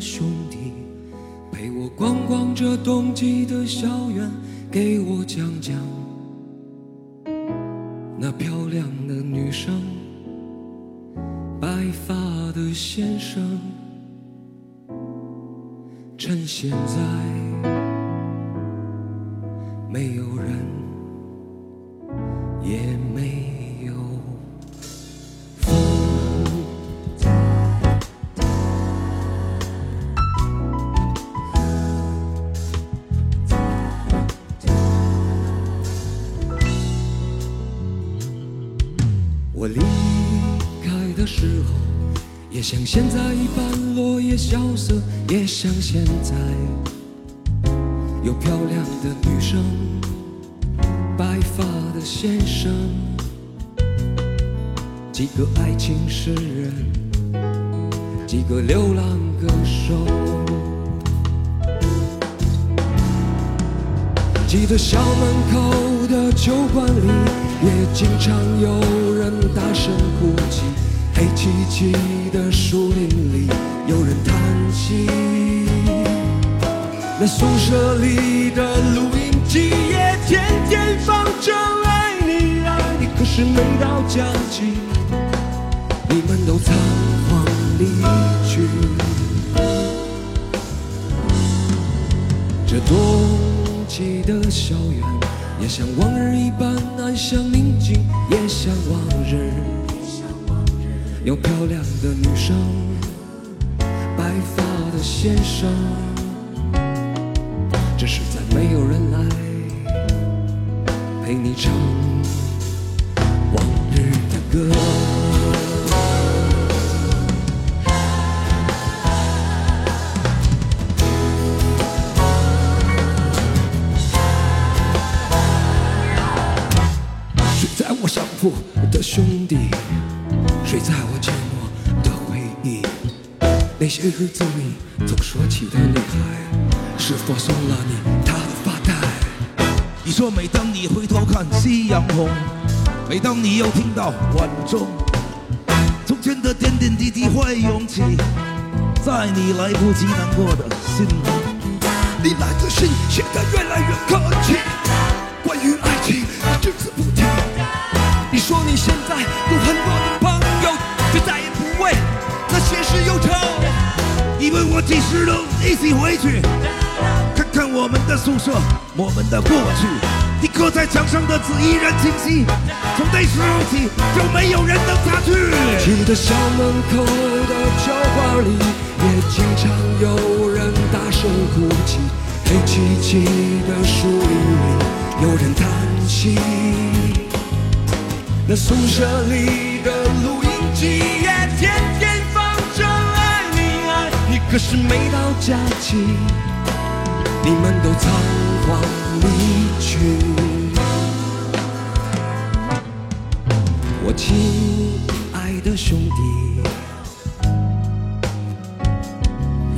兄弟，陪我逛逛这冬季的校园，给我讲讲那漂亮的女生，白发的先生。趁现在也像现在一般落叶萧瑟，也像现在有漂亮的女生，白发的先生，几个爱情诗人，几个流浪歌手。记得校门口的酒馆里，也经常有人大声哭泣。黑漆漆的树林里，有人叹息。那宿舍里的录音机也天天放着爱你爱你，可是每到假期，你们都仓皇离去。这冬季的校园，也像往日一般安详宁静，也像往日。有漂亮的女生，白发的先生，只是再没有人来陪你唱往日的歌。睡在我上铺的兄弟。些日子里总说起的女孩，是否送了你她的发带？你说每当你回头看夕阳红，每当你又听到晚钟，从前的点点滴滴会涌起，在你来不及难过的心里。你来的信写得越来越客气，关于爱情只字不问我几时能一起回去，看看我们的宿舍，我们的过去。你刻在墙上的字依然清晰，从那时候起就没有人能擦去。记得校门口的酒馆里，也经常有人大声哭泣。黑漆漆的树林里，有人叹息。那宿舍里的录音机也天天放，可是每到假期，你们都仓皇离去。我亲爱的兄弟，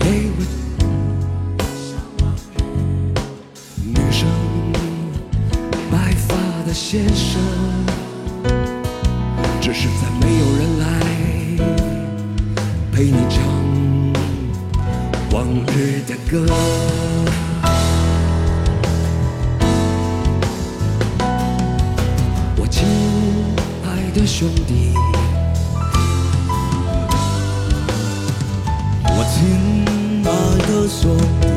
一位女生，白发的先生。只是再没有人来陪你唱往日的歌。我亲爱的兄弟，我亲爱的兄弟。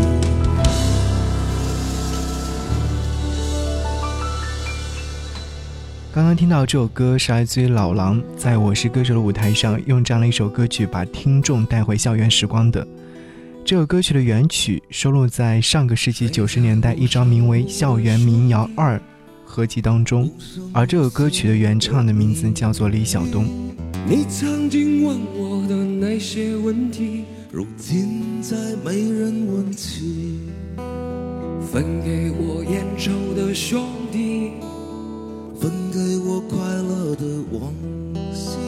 刚刚听到这首歌是来自于老狼，在我是歌手的舞台上，用这样的一首歌曲把听众带回校园时光的。这首歌曲的原曲收录在上个世纪九十年代一张名为《校园民谣二》合集当中，而这首歌曲的原唱的名字叫做李晓东。你曾经问我的那些问题，如今再没人问起。分给我烟抽的兄弟，分给我快乐的往昔。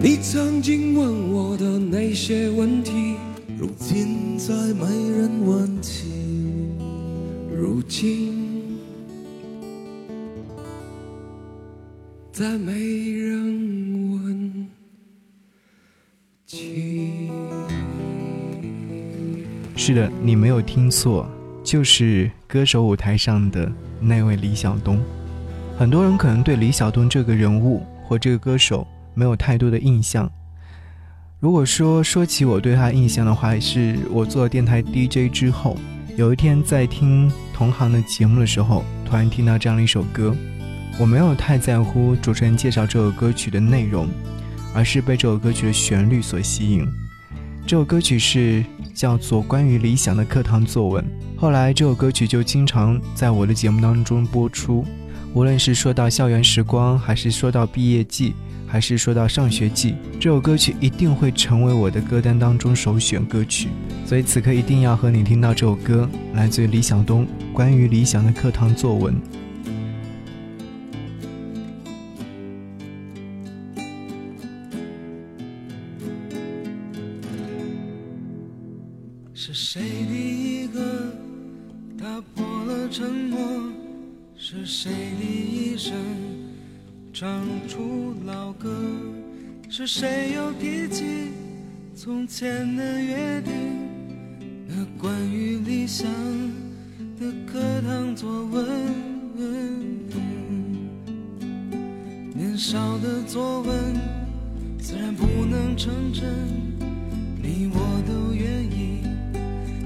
你曾经问我的那些问题，如今再没人问起。如今再没人问起。是的，你没有听错，就是歌手舞台上的那位李晓东。很多人可能对李晓东这个人物或这个歌手没有太多的印象。如果说说起我对他印象的话，是我做电台 DJ 之后，有一天在听同行的节目的时候，突然听到这样的一首歌。我没有太在乎主持人介绍这首歌曲的内容，而是被这首歌曲的旋律所吸引。这首歌曲是叫做《关于理想的课堂作文》，后来这首歌曲就经常在我的节目当中播出。无论是说到校园时光，还是说到毕业季，还是说到上学季，这首歌曲一定会成为我的歌单当中首选歌曲。所以此刻一定要和你听到这首歌，来自于李晓东《关于理想的课堂作文》。前的约定？那关于理想的课堂作文，年少的作文自然不能成真，你我都愿意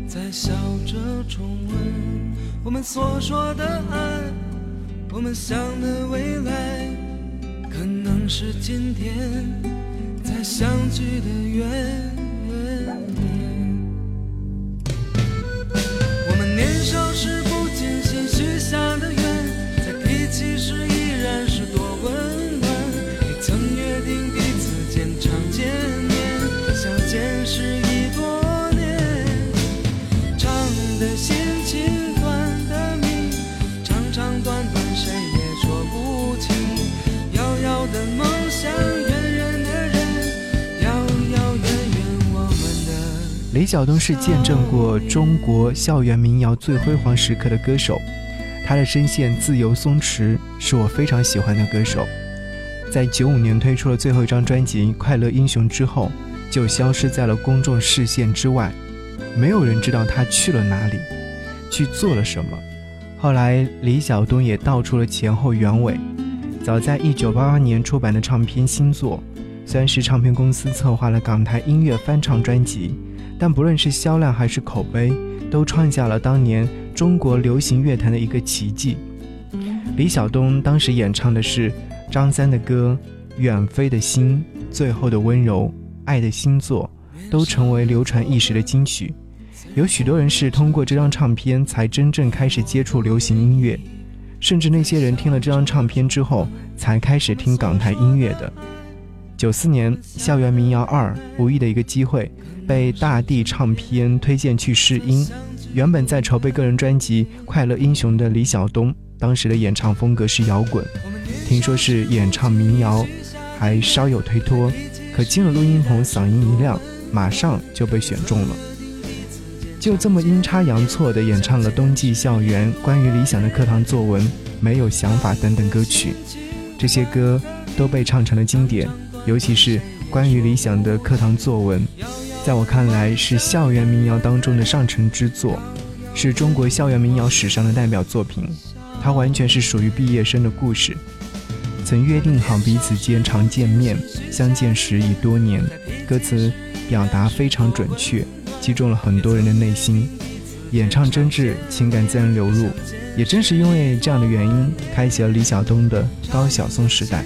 再笑着重温我们所说的爱。我们想的未来，可能是今天才相聚的缘。梦想远远的人遥遥远远我们的李晓东是见证过中国校园民谣最辉煌时刻的歌手，他的声线自由松弛，是我非常喜欢的歌手。在九五年推出了最后一张专辑《快乐英雄》之后，就消失在了公众视线之外，没有人知道他去了哪里，去做了什么。后来，李晓东也道出了前后原委。早在一九八八年出版的唱片《新作》，虽然是唱片公司策划了港台音乐翻唱专辑。但不论是销量还是口碑，都创下了当年中国流行乐坛的一个奇迹。李晓东当时演唱的是张三的歌《远飞的心》《最后的温柔》《爱的星座》，都成为流传一时的金曲。有许多人是通过这张唱片才真正开始接触流行音乐，甚至那些人听了这张唱片之后才开始听港台音乐的。九四年，《校园民谣二》无意的一个机会。被大地唱片推荐去试音，原本在筹备个人专辑《快乐英雄》的李晓东，当时的演唱风格是摇滚，听说是演唱民谣，还稍有推脱。可进了录音棚，嗓音一亮，马上就被选中了。就这么阴差阳错地演唱了《冬季校园》、关于理想的课堂作文、没有想法等等歌曲，这些歌都被唱成了经典，尤其是关于理想的课堂作文。在我看来，是校园民谣当中的上乘之作，是中国校园民谣史上的代表作品。它完全是属于毕业生的故事。曾约定好彼此间常见面，相见时已多年。歌词表达非常准确，击中了很多人的内心。演唱真挚，情感自然流露。也正是因为这样的原因，开启了李晓东的高晓松时代。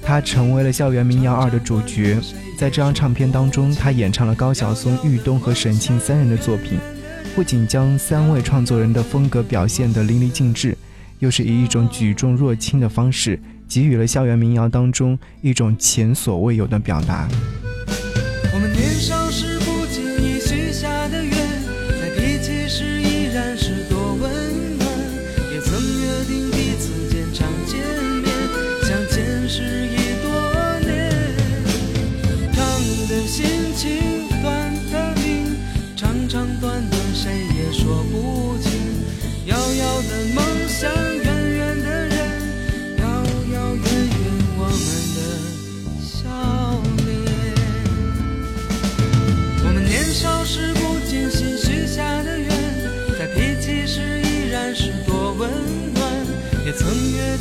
他成为了校园民谣二的主角。在这张唱片当中，他演唱了高晓松、玉东和沈庆三人的作品，不仅将三位创作人的风格表现得淋漓尽致，又是以一种举重若轻的方式，给予了校园民谣当中一种前所未有的表达。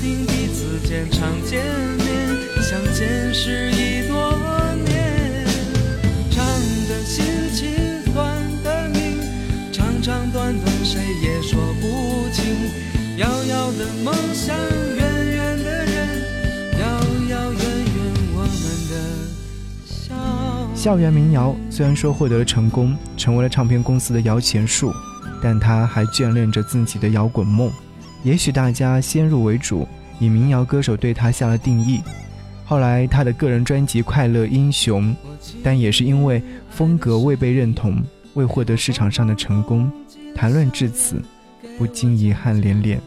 定彼此间常见面，相见时已多年。唱的心情，短的命，长长短短谁也说不清。遥遥的梦想，远远的人，遥遥远远我们的笑。校园民谣虽然说获得了成功，成为了唱片公司的摇钱树，但他还眷恋着自己的摇滚梦。也许大家先入为主，以民谣歌手对他下了定义。后来他的个人专辑《快乐英雄》，但也是因为风格未被认同，未获得市场上的成功。谈论至此，不禁遗憾连连。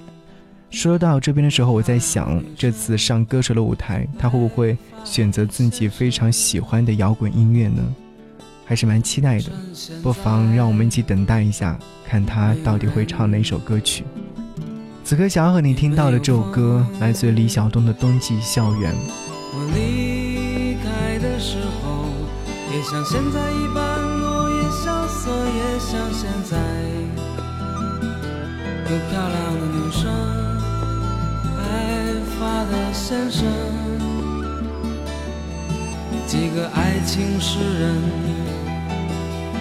说到这边的时候，我在想，这次上歌手的舞台，他会不会选择自己非常喜欢的摇滚音乐呢？还是蛮期待的。不妨让我们一起等待一下，看他到底会唱哪首歌曲。此刻想要和你听到的这首歌，来自李晓东的《冬季校园》。我离开的时候，也像现在一般落叶萧瑟，也像现在有漂亮的女生，白发的先生，几个爱情诗人，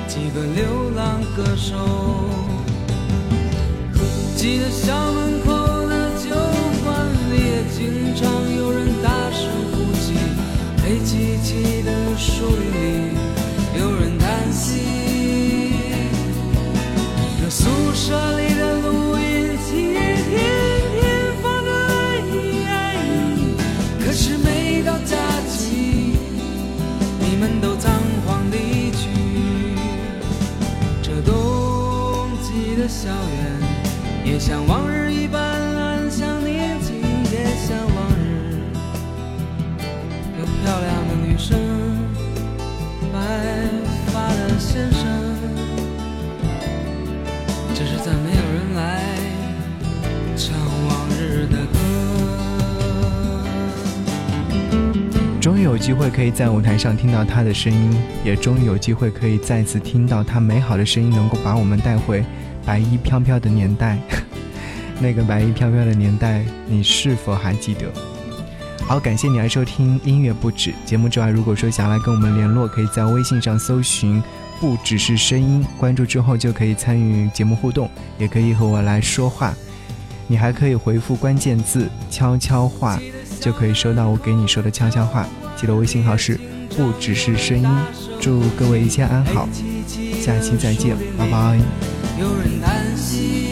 几个流浪歌手。记得校门口的酒馆里，也经常有人大声呼泣；黑漆漆的树林里，有人叹息。这宿舍里的录音机天天放着爱你爱你，可是每到假期，你们都仓皇离去。这冬季的校园。也像往日一般安详宁静，也像往日有漂亮的女生，白发的先生，只是再没有人来唱往日的歌。终于有机会可以在舞台上听到他的声音，也终于有机会可以再次听到他美好的声音，能够把我们带回。白衣飘飘的年代，那个白衣飘飘的年代，你是否还记得？好，感谢你来收听音乐不止节目之外，如果说想来跟我们联络，可以在微信上搜寻“不只是声音”，关注之后就可以参与节目互动，也可以和我来说话。你还可以回复关键字“悄悄话”，就可以收到我给你说的悄悄话。记得微信号是“不只是声音”。祝各位一切安好，下期再见，拜拜。有人叹息，